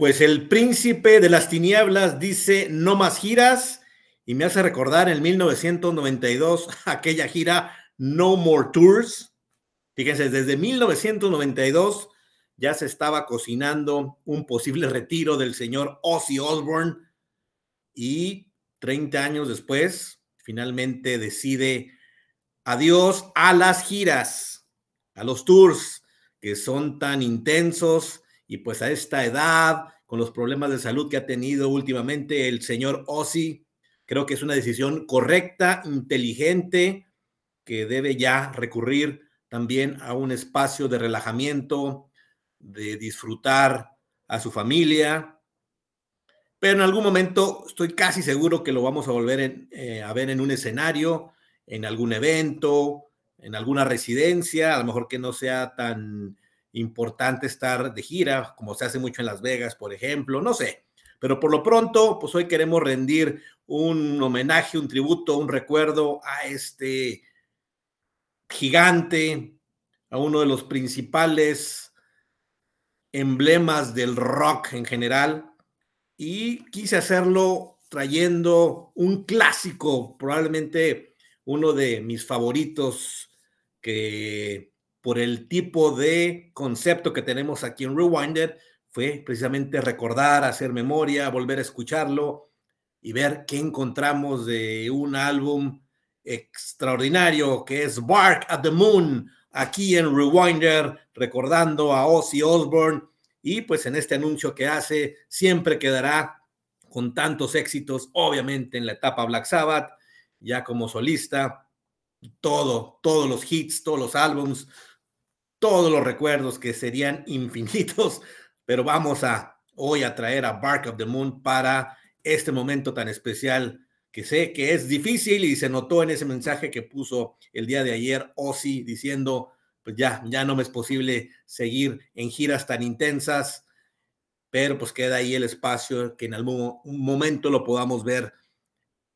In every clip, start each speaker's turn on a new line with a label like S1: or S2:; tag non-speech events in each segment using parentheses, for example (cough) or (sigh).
S1: Pues el príncipe de las tinieblas dice no más giras y me hace recordar en 1992 (laughs) aquella gira No More Tours. Fíjense, desde 1992 ya se estaba cocinando un posible retiro del señor Ozzy Osbourne y 30 años después finalmente decide adiós a las giras, a los tours que son tan intensos y pues a esta edad, con los problemas de salud que ha tenido últimamente el señor Ozzy, creo que es una decisión correcta, inteligente, que debe ya recurrir también a un espacio de relajamiento, de disfrutar a su familia. Pero en algún momento estoy casi seguro que lo vamos a volver eh, a ver en un escenario, en algún evento, en alguna residencia, a lo mejor que no sea tan importante estar de gira, como se hace mucho en Las Vegas, por ejemplo, no sé. Pero por lo pronto, pues hoy queremos rendir un homenaje, un tributo, un recuerdo a este gigante, a uno de los principales emblemas del rock en general. Y quise hacerlo trayendo un clásico, probablemente uno de mis favoritos que por el tipo de concepto que tenemos aquí en Rewinder, fue precisamente recordar, hacer memoria, volver a escucharlo y ver qué encontramos de un álbum extraordinario que es Bark at the Moon, aquí en Rewinder, recordando a Ozzy Osbourne. Y pues en este anuncio que hace siempre quedará con tantos éxitos, obviamente en la etapa Black Sabbath, ya como solista, todo, todos los hits, todos los álbums, todos los recuerdos que serían infinitos, (laughs) pero vamos a hoy a traer a Bark of the Moon para este momento tan especial que sé que es difícil y se notó en ese mensaje que puso el día de ayer Ozzy diciendo, pues ya, ya no me es posible seguir en giras tan intensas, pero pues queda ahí el espacio que en algún momento lo podamos ver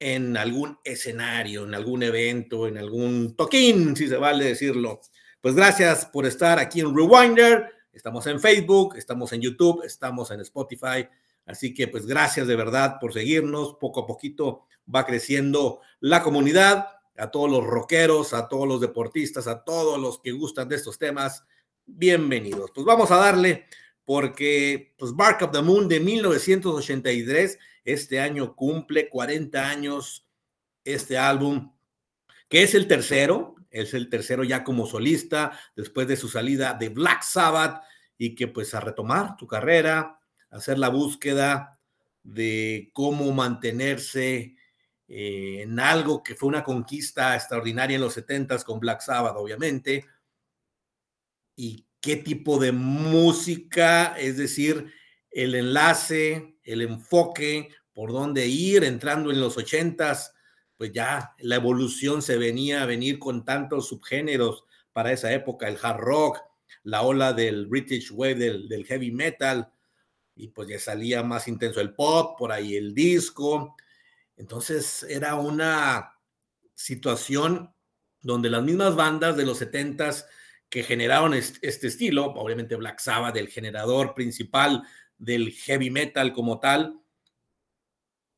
S1: en algún escenario, en algún evento, en algún toquín, si se vale decirlo. Pues gracias por estar aquí en Rewinder. Estamos en Facebook, estamos en YouTube, estamos en Spotify. Así que pues gracias de verdad por seguirnos. Poco a poquito va creciendo la comunidad. A todos los rockeros, a todos los deportistas, a todos los que gustan de estos temas, bienvenidos. Pues vamos a darle porque pues Bark of the Moon de 1983, este año cumple 40 años este álbum, que es el tercero, es el tercero ya como solista después de su salida de Black Sabbath y que pues a retomar tu carrera, hacer la búsqueda de cómo mantenerse eh, en algo que fue una conquista extraordinaria en los 70 con Black Sabbath, obviamente, y qué tipo de música, es decir, el enlace, el enfoque, por dónde ir, entrando en los 80s pues ya la evolución se venía a venir con tantos subgéneros para esa época, el hard rock, la ola del British wave, del, heavy metal, y pues ya salía más intenso el pop, por ahí el disco. Entonces era una situación donde las mismas bandas de los 70s que generaron este estilo, obviamente Black Sabbath, el generador principal del heavy metal como tal,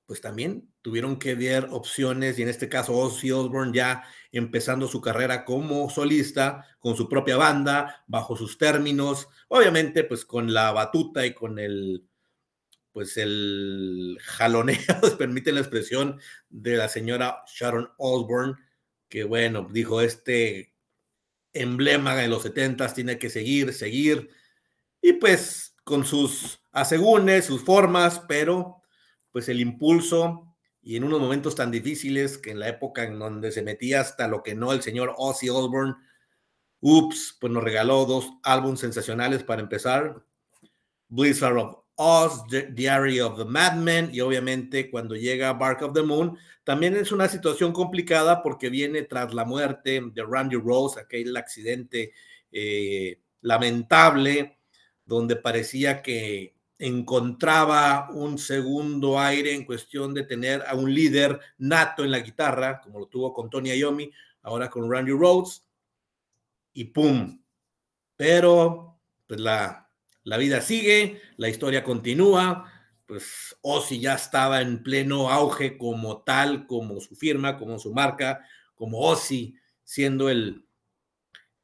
S1: pues también tuvieron que ver opciones y en este caso Ozzy Osbourne ya empezando su carrera como solista con su propia banda bajo sus términos, obviamente pues con la batuta y con el pues el jaloneo, (laughs) permite la expresión de la señora Sharon Osbourne, que bueno, dijo este emblema de los setentas tiene que seguir, seguir, y pues con sus asegúnes, sus formas, pero pues el impulso y en unos momentos tan difíciles que en la época en donde se metía hasta lo que no el señor Ozzy Osbourne, ups, pues nos regaló dos álbumes sensacionales para empezar, Blizzard of Oz, Diary of the Madman y obviamente cuando llega Bark of the Moon, también es una situación complicada porque viene tras la muerte de Randy Rose, aquel accidente eh, lamentable donde parecía que encontraba un segundo aire en cuestión de tener a un líder nato en la guitarra, como lo tuvo con Tony Iommi, ahora con Randy Rhodes, y ¡pum! Pero pues la la vida sigue, la historia continúa, pues Ozzy ya estaba en pleno auge como tal, como su firma, como su marca, como Ozzy, siendo el,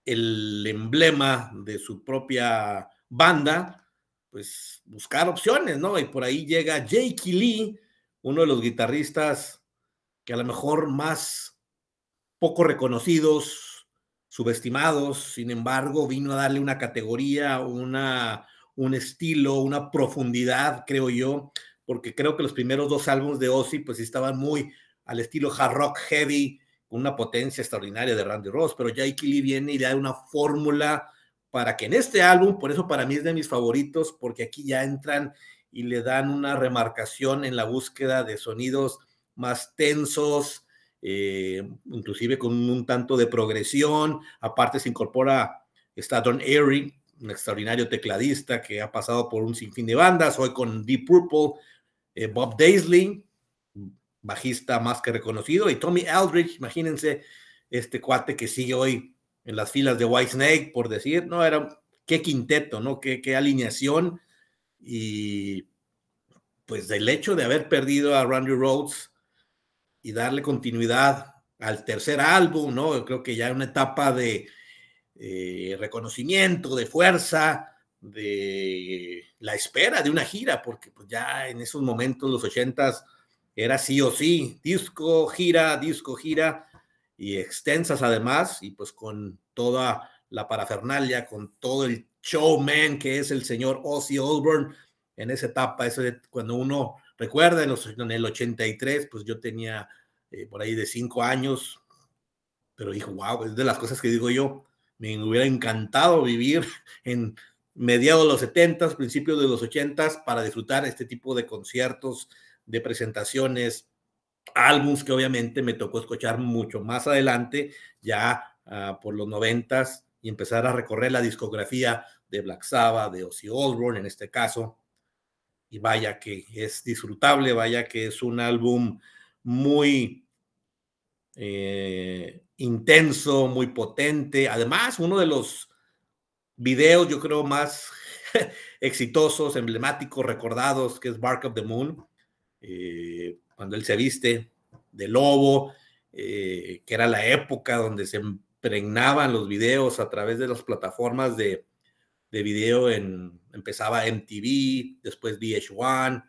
S1: el emblema de su propia banda, pues buscar opciones, ¿no? Y por ahí llega Jake Lee, uno de los guitarristas que a lo mejor más poco reconocidos, subestimados, sin embargo, vino a darle una categoría, una, un estilo, una profundidad, creo yo, porque creo que los primeros dos álbumes de Ozzy pues estaban muy al estilo hard rock heavy, con una potencia extraordinaria de Randy Ross, pero Jake Lee viene y da una fórmula para que en este álbum, por eso para mí es de mis favoritos, porque aquí ya entran y le dan una remarcación en la búsqueda de sonidos más tensos, eh, inclusive con un tanto de progresión. Aparte se incorpora está Don Airy, un extraordinario tecladista que ha pasado por un sinfín de bandas, hoy con Deep Purple, eh, Bob Daisley, bajista más que reconocido, y Tommy Aldrich, imagínense este cuate que sigue hoy en las filas de Whitesnake, por decir, no, era qué quinteto, ¿no? Qué, qué alineación, y pues del hecho de haber perdido a Randy Rhodes y darle continuidad al tercer álbum, ¿no? Creo que ya una etapa de eh, reconocimiento, de fuerza, de la espera de una gira, porque pues ya en esos momentos, los ochentas, era sí o sí, disco, gira, disco, gira, y extensas además, y pues con toda la parafernalia, con todo el showman que es el señor Ozzy Osbourne en esa etapa, eso cuando uno recuerda en, los, en, el 83, pues yo tenía eh, por ahí de cinco años, pero dijo, wow, es de las cosas que digo yo, me hubiera encantado vivir (laughs) en mediados de los 70, principios de los 80 para disfrutar este tipo de conciertos, de presentaciones, álbums que obviamente me tocó escuchar mucho más adelante, ya uh, por los 90 y empezar a recorrer la discografía de Black Sabbath, de Ozzy Osbourne en este caso. Y vaya que es disfrutable, vaya que es un álbum muy eh, intenso, muy potente. Además, uno de los videos, yo creo, más (laughs) exitosos, emblemáticos, recordados, que es Bark of the Moon, eh, cuando él se viste de lobo, eh, que era la época donde se impregnaban los videos a través de las plataformas de, de video, en, empezaba MTV, después VH1,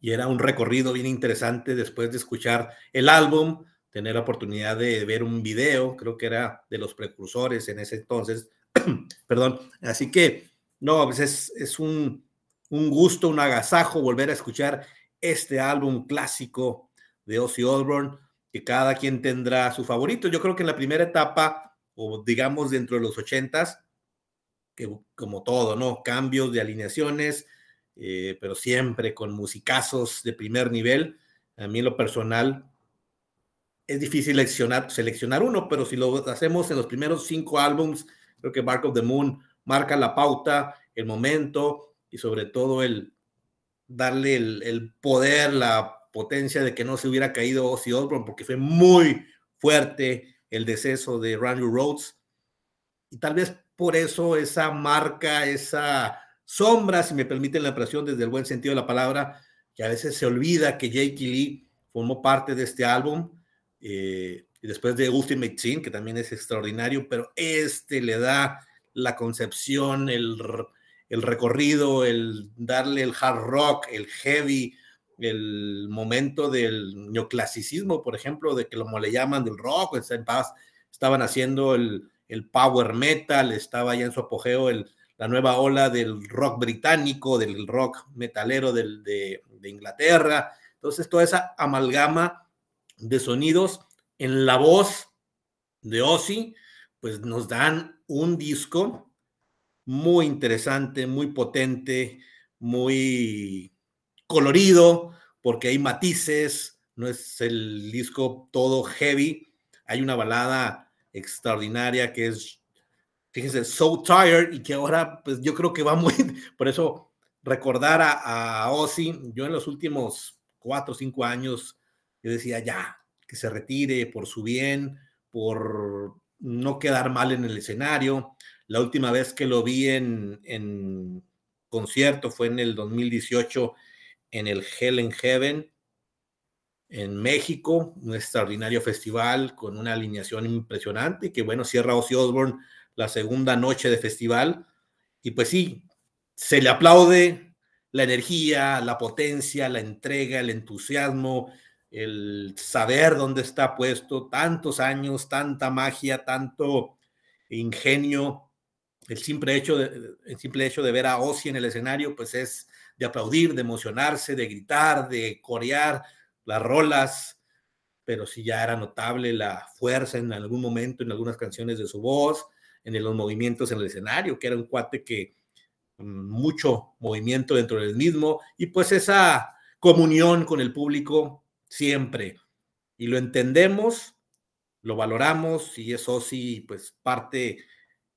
S1: y era un recorrido bien interesante después de escuchar el álbum, tener la oportunidad de ver un video, creo que era de los precursores en ese entonces, (clears throat) perdón, así que no, pues es, es un, un, gusto, un agasajo volver a escuchar este álbum clásico de Ozzy Osbourne, que cada quien tendrá su favorito. Yo creo que en la primera etapa, o digamos dentro de los ochentas, que como todo, ¿no? Cambios de alineaciones, eh, pero siempre con musicazos de primer nivel. A mí en lo personal es difícil seleccionar, seleccionar uno, pero si lo hacemos en los primeros cinco álbums, creo que Bark of the Moon marca la pauta, el momento y sobre todo el darle el, poder, la potencia de que no se hubiera caído Ozzy Osbourne, porque fue muy fuerte el deceso de Randy Rhodes. Y tal vez por eso esa marca, esa sombra, si me permiten la expresión desde el buen sentido de la palabra, que a veces se olvida que Jake Lee formó parte de este álbum, eh, y después de Ultimate Team, que también es extraordinario, pero este le da la concepción, el, el recorrido, el darle el hard rock, el heavy, el momento del neoclasicismo, por ejemplo, de que como le llaman del rock, en paz, estaban haciendo el, el, power metal, estaba ya en su apogeo el, la nueva ola del rock británico, del rock metalero del, de, de Inglaterra. Entonces, toda esa amalgama de sonidos en la voz de Ozzy, pues nos dan un disco muy interesante, muy potente, muy colorido, porque hay matices, no es el disco todo heavy, hay una balada extraordinaria que es, fíjense, So Tired y que ahora pues yo creo que va muy, (laughs) por eso recordar a, a Ozzy, yo en los últimos cuatro o cinco años yo decía, ya, que se retire por su bien, por no quedar mal en el escenario. La última vez que lo vi en, en concierto fue en el 2018 en el Hell in Heaven en México, un extraordinario festival con una alineación impresionante que bueno, cierra Ozzy Osbourne la segunda noche de festival. Y pues sí, se le aplaude la energía, la potencia, la entrega, el entusiasmo, el saber dónde está puesto, tantos años, tanta magia, tanto ingenio, el simple hecho de, el simple hecho de ver a Ozzy en el escenario, pues es de aplaudir, de emocionarse, de gritar, de corear las rolas, pero sí ya era notable la fuerza en algún momento, en algunas canciones de su voz, en los movimientos en el escenario, que era un cuate que mucho movimiento dentro del mismo, y pues esa comunión con el público siempre. Y lo entendemos, lo valoramos, y eso sí, pues parte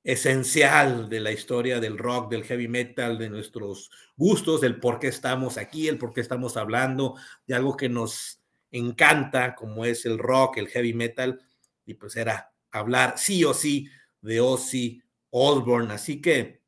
S1: esencial de la historia del rock, del heavy metal, de nuestros gustos, del por qué estamos aquí, el por qué estamos hablando de algo que nos encanta, como es el rock, el heavy metal, y pues era hablar sí o sí de Ozzy Osbourne. Así que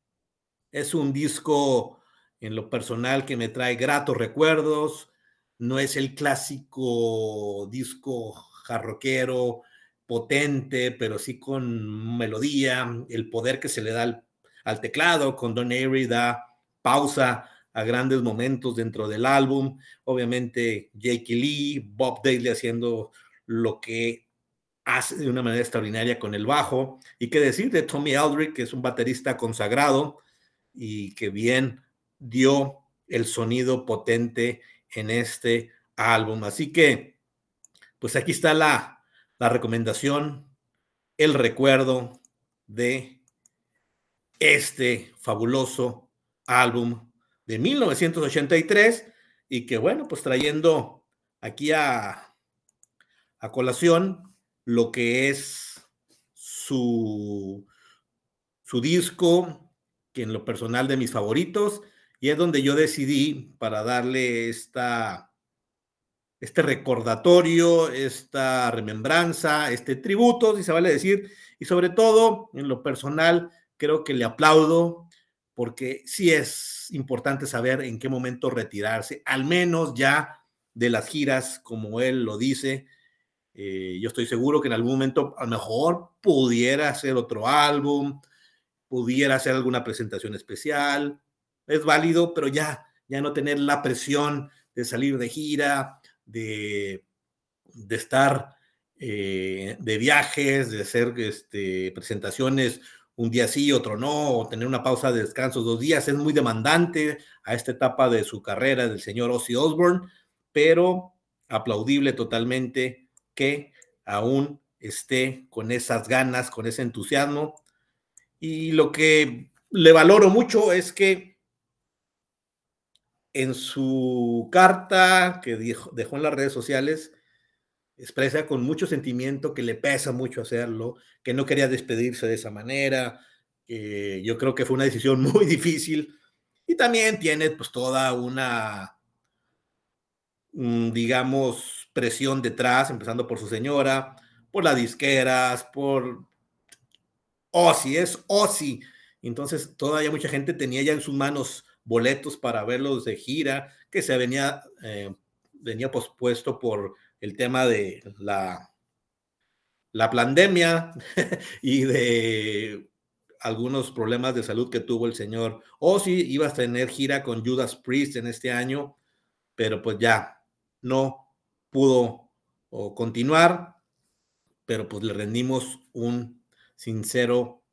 S1: es un disco en lo personal que me trae gratos recuerdos, no es el clásico disco jarroquero, potente, pero sí con melodía, el poder que se le da al, teclado, con Don Avery da pausa a grandes momentos dentro del álbum. Obviamente, Jake Lee, Bob Daly haciendo lo que hace de una manera extraordinaria con el bajo. Y qué decir de Tommy Aldrich, que es un baterista consagrado y que bien dio el sonido potente en este álbum. Así que, pues aquí está la, la recomendación, el recuerdo de este fabuloso álbum de 1983 y que bueno, pues trayendo aquí a, a colación lo que es su, su disco, que en lo personal de mis favoritos, y es donde yo decidí para darle esta este recordatorio, esta remembranza, este tributo, si se vale decir, y sobre todo, en lo personal, creo que le aplaudo porque sí es importante saber en qué momento retirarse, al menos ya de las giras, como él lo dice. Eh, yo estoy seguro que en algún momento a lo mejor pudiera hacer otro álbum, pudiera hacer alguna presentación especial. Es válido, pero ya, ya no tener la presión de salir de gira, de, estar eh, de viajes, de hacer este, presentaciones un día sí, otro no, o tener una pausa de descanso dos días. Es muy demandante a esta etapa de su carrera del señor Ozzy Osbourne, pero aplaudible totalmente que aún esté con esas ganas, con ese entusiasmo. Y lo que le valoro mucho es que en su carta que dejó en las redes sociales, expresa con mucho sentimiento que le pesa mucho hacerlo, que no quería despedirse de esa manera, que yo creo que fue una decisión (laughs) muy difícil y también tiene pues toda una, mm, digamos, presión detrás, empezando por su señora, por las disqueras, por Ozzy, es Ozzy. Entonces todavía mucha gente tenía ya en sus manos boletos para verlos de gira, que se venía, eh, venía pospuesto por el tema de la, la pandemia (laughs) y de algunos problemas de salud que tuvo el señor. O si iba a tener gira con Judas Priest en este año, pero pues ya no pudo continuar, pero pues le rendimos un sincero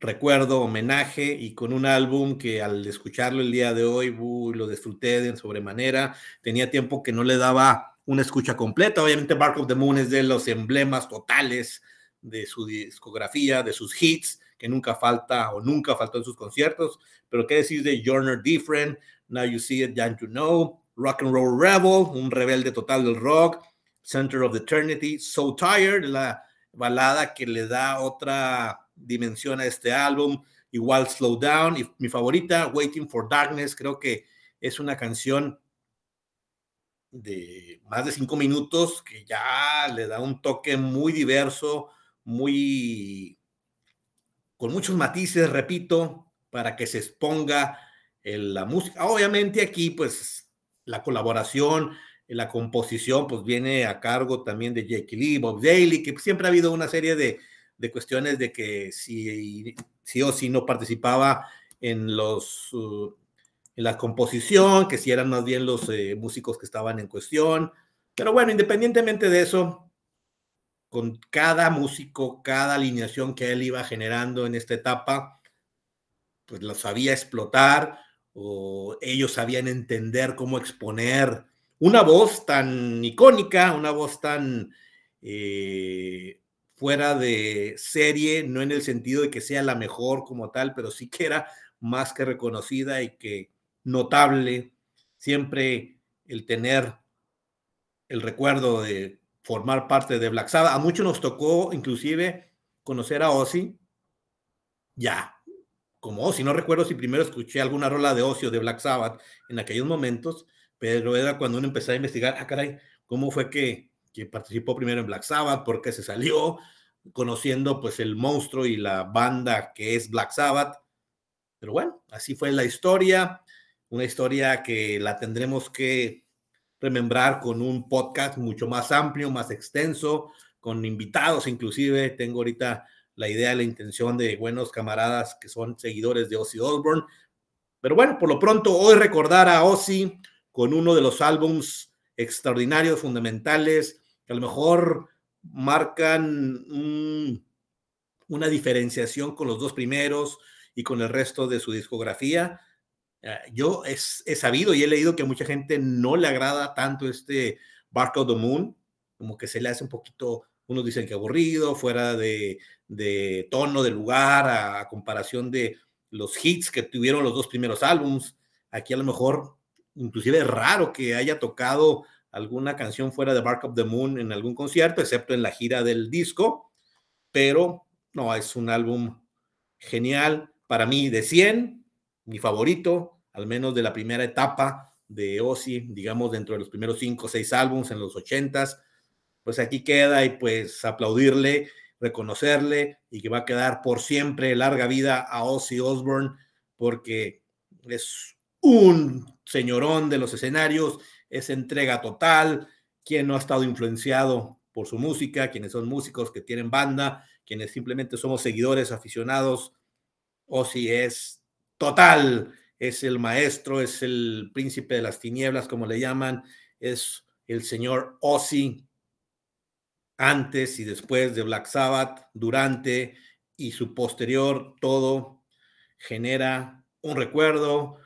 S1: recuerdo, homenaje y con un álbum que al escucharlo el día de hoy lo disfruté de sobremanera. Tenía tiempo que no le daba una escucha completa. Obviamente Bark of the Moon es de los emblemas totales de su discografía, de sus hits, que nunca falta o nunca faltó en sus conciertos. Pero qué decir de Journey Different, Now You See It, Don't You Know, Rock and Roll Rebel, un rebelde total del rock, Center of Eternity, So Tired, la balada que le da otra dimensión a este álbum. Igual Slow Down y mi favorita, Waiting for Darkness, creo que es una canción de más de cinco minutos que ya le da un toque muy diverso, muy con muchos matices, repito, para que se exponga la música. Obviamente aquí, pues, la colaboración, la composición, pues viene a cargo también de Jake Lee, Bob Daly, que siempre ha habido una serie de, de cuestiones de que si sí o si no participaba en los uh, en la composición, que si eran más bien los eh, músicos que estaban en cuestión. Pero bueno, independientemente de eso, con cada músico, cada alineación que él iba generando en esta etapa, pues lo sabía explotar o ellos sabían entender cómo exponer una voz tan icónica, una voz tan eh, fuera de serie, no en el sentido de que sea la mejor como tal, pero sí que era más que reconocida y que notable siempre el tener el recuerdo de formar parte de Black Sabbath. A muchos nos tocó inclusive conocer a Ozzy, ya, como Ozzy, no recuerdo si primero escuché alguna rola de Ozzy o de Black Sabbath en aquellos momentos, pero era cuando uno empezó a investigar, ah, caray, ¿cómo fue que, que participó primero en Black Sabbath? ¿Por qué se salió? Conociendo pues el monstruo y la banda que es Black Sabbath. Pero bueno, así fue la historia, una historia que la tendremos que remembrar con un podcast mucho más amplio, más extenso, con invitados inclusive. Tengo ahorita la idea, la intención de buenos camaradas que son seguidores de Ozzy Osbourne. Pero bueno, por lo pronto hoy recordar a Ozzy con uno de los álbums extraordinarios, fundamentales, que a lo mejor marcan una diferenciación con los dos primeros y con el resto de su discografía. Ah, yo he, sabido y he leído que a mucha gente no le agrada tanto este Bark of the Moon, como que se le hace un poquito, unos dicen que aburrido, fuera de, tono, de lugar, a, a, comparación de los hits que tuvieron los dos primeros álbums. Aquí a lo mejor, inclusive es raro que haya tocado alguna canción fuera de Bark of the Moon en algún concierto, excepto en la gira del disco, pero no, es un álbum genial, para mí de 100, mi favorito, al menos de la primera etapa de Ozzy, digamos, dentro de los primeros cinco o seis álbumes en los ochentas, pues aquí queda y pues aplaudirle, reconocerle y que va a quedar por siempre larga vida a Ozzy Osbourne porque es un señorón de los escenarios, es entrega total, quien no ha estado influenciado por su música, quienes son músicos que tienen banda, quienes simplemente somos seguidores aficionados, Ozzy es total es el maestro, es el príncipe de las tinieblas, como le llaman, es el señor Ozzy antes y después de Black Sabbath, durante y su posterior, todo genera un recuerdo,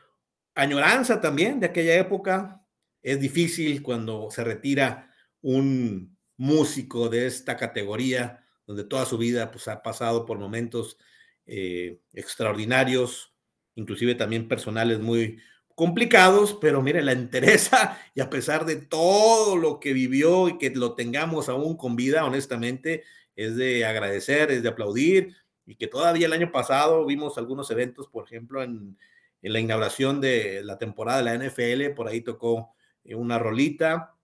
S1: añoranza también de aquella época. Es difícil cuando se retira un músico de esta categoría, donde toda su vida pues, ha pasado por momentos eh, extraordinarios, inclusive también personales muy complicados, pero mire, la interesa y a pesar de todo lo que vivió y que lo tengamos aún con vida, honestamente, es de agradecer, es de aplaudir y que todavía el año pasado vimos algunos eventos, por ejemplo, en, en la inauguración de la temporada de la NFL, por ahí tocó una rolita,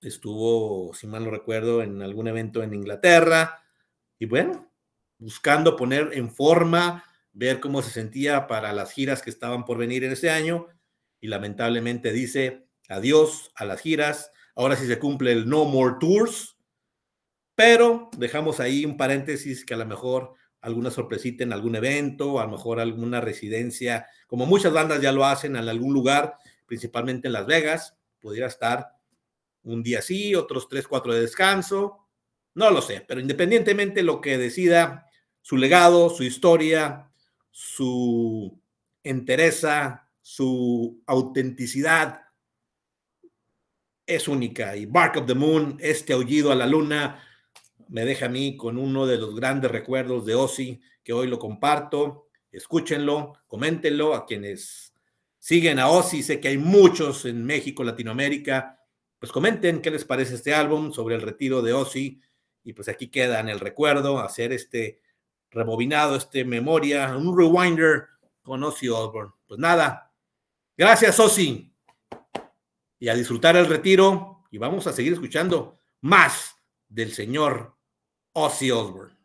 S1: estuvo, si mal no recuerdo, en algún evento en Inglaterra y bueno, buscando poner en forma ver cómo se sentía para las giras que estaban por venir en ese año y lamentablemente dice adiós a las giras. Ahora sí se cumple el No More Tours, pero dejamos ahí un paréntesis que a lo mejor alguna sorpresita en algún evento, a lo mejor alguna residencia, como muchas bandas ya lo hacen en algún lugar, principalmente en Las Vegas, pudiera estar un día así, otros tres, cuatro de descanso, no lo sé, pero independientemente lo que decida su legado, su historia, su entereza, su autenticidad es única. Y Bark of the Moon, este aullido a la luna, me deja a mí con uno de los grandes recuerdos de Ozzy, que hoy lo comparto. Escúchenlo, coméntenlo a quienes siguen a Ozzy. Sé que hay muchos en México, Latinoamérica. Pues comenten qué les parece este álbum sobre el retiro de Ozzy. Y pues aquí queda en el recuerdo hacer este rebobinado, este memoria, un rewinder con Ozzy Osbourne. Pues nada, gracias Ozzy. Y a disfrutar el retiro y vamos a seguir escuchando más del señor Ozzy Osbourne.